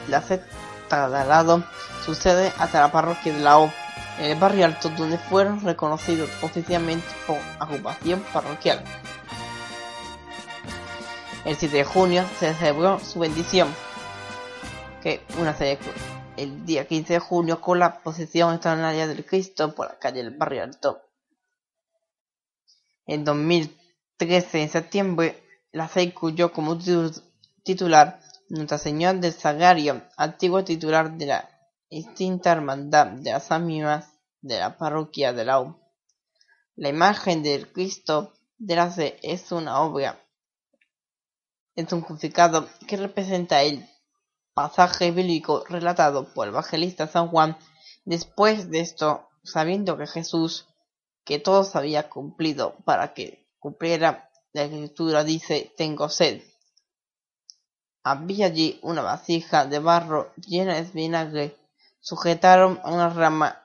la fe trasladado sucede hasta la parroquia de la O, en el barrio alto, donde fueron reconocidos oficialmente por ocupación parroquial. El 7 de junio se celebró su bendición, que una el día 15 de junio con la posesión extraordinaria del Cristo por la calle del barrio alto. En 2013, en septiembre, la fe incluyó como titular Nuestra Señora del Sagrario, antiguo titular de la extinta Hermandad de las Ánimas de la parroquia de la U. La imagen del Cristo de la Fe es una obra, es un crucificado que representa el pasaje bíblico relatado por el evangelista San Juan. Después de esto, sabiendo que Jesús que todo se había cumplido para que cumpliera la escritura dice tengo sed. Había allí una vasija de barro llena de vinagre. Sujetaron a una rama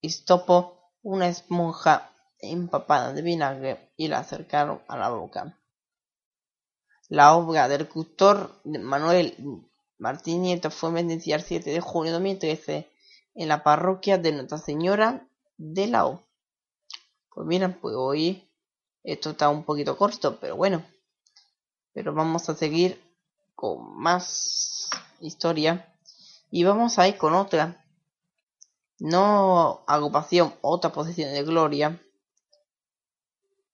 estopo una esponja empapada de vinagre y la acercaron a la boca. La obra del cultor Manuel Martín Nieto fue bendecida el 7 de junio de 2013 en la parroquia de Nuestra Señora de la O. Pues miren, pues hoy esto está un poquito corto, pero bueno. Pero vamos a seguir con más historia. Y vamos a ir con otra. No agrupación, otra posición de gloria.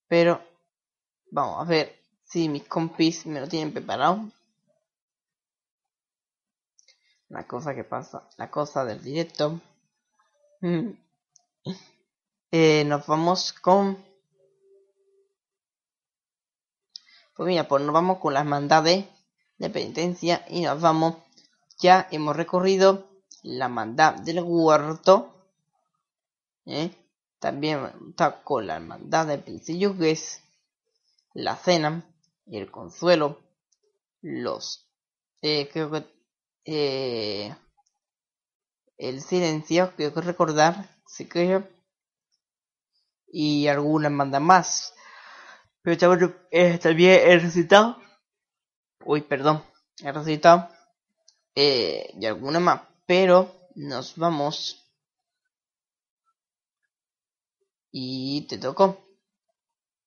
Pero vamos a ver si mis compis me lo tienen preparado. La cosa que pasa, la cosa del directo. Eh, nos vamos con... Pues mira, pues nos vamos con las mandades de penitencia y nos vamos... Ya hemos recorrido la mandad del huerto. ¿eh? También está con la hermandad de es la cena y el consuelo, los, eh, creo que, eh, el silencio, creo que recordar, si creo, y algunas mandan más. Pero chavos, eh, también he recitado. Uy, perdón. ha resucitado eh, y alguna más, pero nos vamos y te tocó.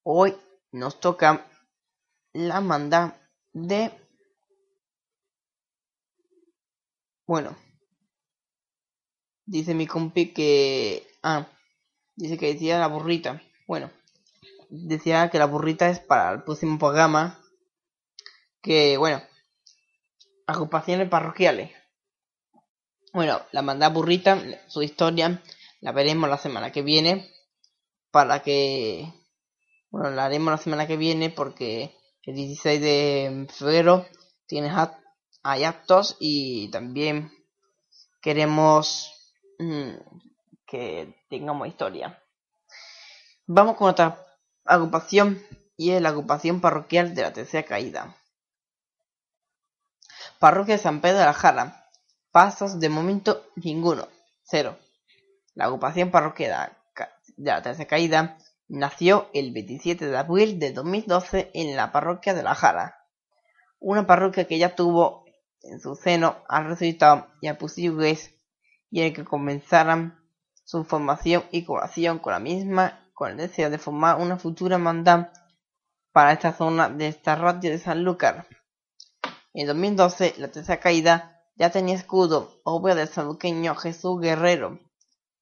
Hoy nos toca la manda de... Bueno, dice mi compi que... Ah, dice que decía la burrita. Bueno, decía que la burrita es para el próximo programa. Que, bueno, agrupaciones parroquiales. Bueno, la manda burrita, su historia, la veremos la semana que viene. Para que bueno, la haremos la semana que viene porque el 16 de febrero tienes hay actos y también queremos mm, que tengamos historia. Vamos con otra agrupación y es la agrupación parroquial de la tercera caída. Parroquia de San Pedro de la Jara. Pasos de momento ninguno. Cero. La agrupación parroquial de la tercera caída Nació el 27 de abril de 2012 en la parroquia de La Jara, una parroquia que ya tuvo en su seno al resucitado y al Pusillugués y en que comenzaran su formación y colaboración con la misma con el deseo de formar una futura hermandad para esta zona de esta radio de San Sanlúcar. En 2012, la tercera caída ya tenía escudo, obra del sanluqueño Jesús Guerrero,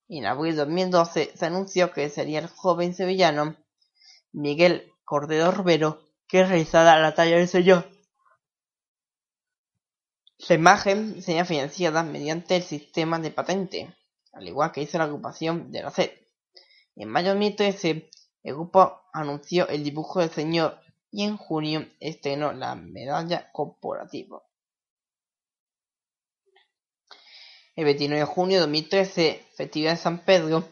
en abril de 2012 se anunció que sería el joven sevillano Miguel Cordero Robero que realizara la talla del Señor. La imagen sería financiada mediante el sistema de patente, al igual que hizo la agrupación de la SED. En mayo de 2013, el grupo anunció el dibujo del señor y en junio estrenó la medalla corporativa. El 29 de junio de 2013, festividad de San Pedro,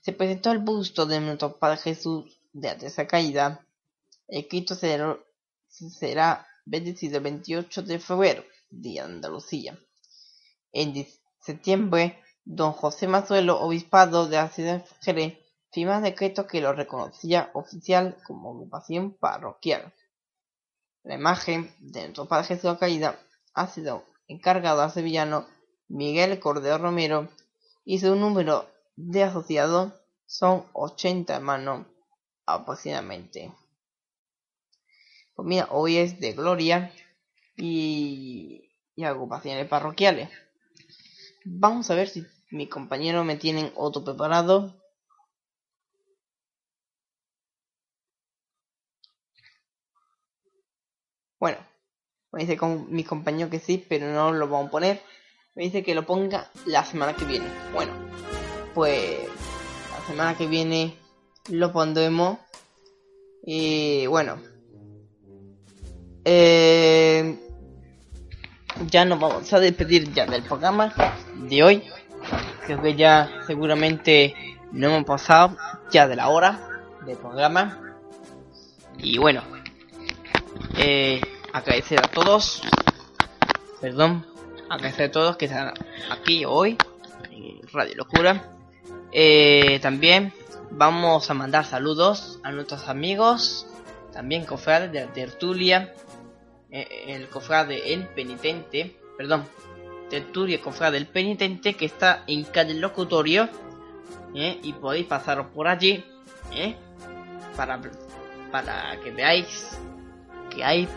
se presentó el busto de nuestro Padre Jesús de la tercera caída. El Cristo será bendecido el 28 de febrero, día de Andalucía. En septiembre, don José Mazuelo, obispado de la ciudad de Jerez, firma decreto que lo reconocía oficial como agrupación parroquial. La imagen de nuestro Padre Jesús Caída ha sido encargado al sevillano Miguel Cordero Romero y su número de asociados son 80 hermanos aproximadamente. Pues hoy es de Gloria y, y agrupaciones parroquiales. Vamos a ver si mi compañero me tienen otro preparado. Bueno, me dice con mi compañero que sí, pero no lo vamos a poner me dice que lo ponga la semana que viene. Bueno, pues la semana que viene lo pondremos. Y bueno, eh, ya nos vamos a despedir ya del programa de hoy. Creo que ya seguramente no hemos pasado ya de la hora del programa. Y bueno, eh, agradecer a todos. Perdón agradecer a todos que están aquí hoy en Radio Locura. Eh, también vamos a mandar saludos a nuestros amigos, también cofrades de la tertulia, eh, el cofrade El Penitente, perdón, tertulia cofrade El Penitente que está en calle Locutorio eh, y podéis pasaros por allí para, para que veáis que hay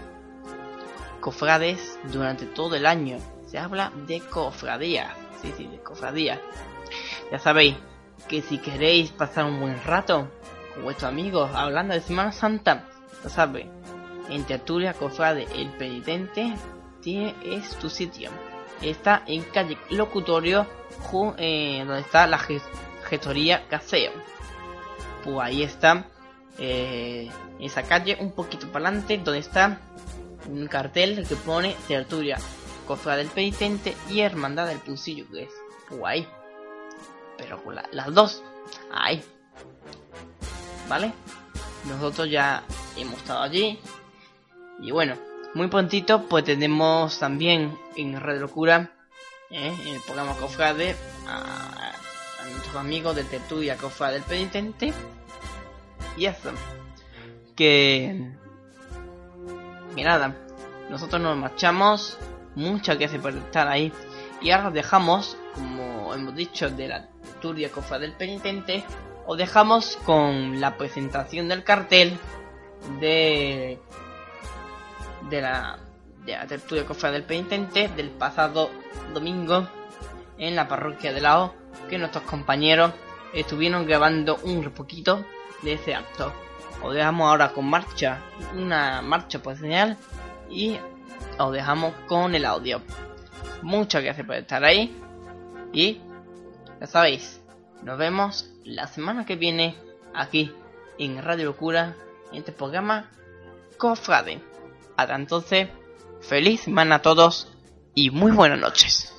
cofrades durante todo el año se habla de cofradía. Sí, sí, de cofradía. Ya sabéis que si queréis pasar un buen rato con vuestros amigos hablando de Semana Santa, ya sabéis, en Tertulia Cofrade El Penitente tiene, es tu sitio. Está en calle Locutorio, eh, donde está la gestoría Caseo. Pues ahí está, eh, esa calle, un poquito para adelante, donde está un cartel que pone Tertulia Cofra del Penitente y Hermandad del Pulsillo, que es guay. Pero con las dos, ahí. ¿Vale? Nosotros ya hemos estado allí. Y bueno, muy prontito pues tenemos también en Red Locura, ¿eh? en el programa Cofrade, a, nuestros amigos de Tertulia Cofrade del Penitente. Y eso. Que... Que nada, nosotros nos marchamos. Muchas gracias por estar ahí. Y ahora os dejamos, como hemos dicho, de la Turia Cofra del Penitente. Os dejamos con la presentación del cartel de, de la de la tertulia cofrade del penitente del pasado domingo en la parroquia de Lao que nuestros compañeros estuvieron grabando un poquito de ese acto. Os dejamos ahora con marcha, una marcha señal y os dejamos con el audio. Muchas gracias por estar ahí y ya sabéis, nos vemos la semana que viene aquí en Radio Locura en este programa Cofrade. Entonces, feliz semana a todos y muy buenas noches.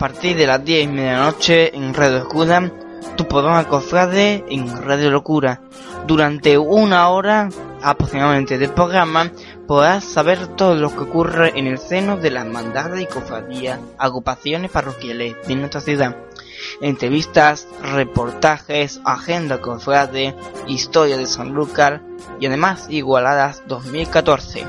Partir de las 10 y media de la noche en Radio Escuda, tu programa Cofrade en Radio Locura. Durante una hora aproximadamente del programa podrás saber todo lo que ocurre en el seno de las hermandades y cofradías, agrupaciones parroquiales de nuestra ciudad. Entrevistas, reportajes, agenda cofrade, historia de San Lucas y además Igualadas 2014.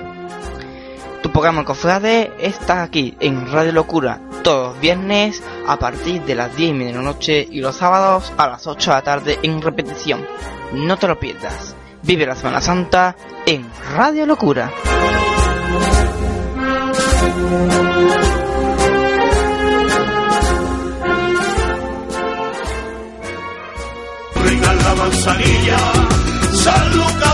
Tu programa Cofrade está aquí en Radio Locura todos los viernes a partir de las 10 y media de la noche y los sábados a las 8 de la tarde en repetición. No te lo pierdas. Vive la Semana Santa en Radio Locura.
la manzanilla, San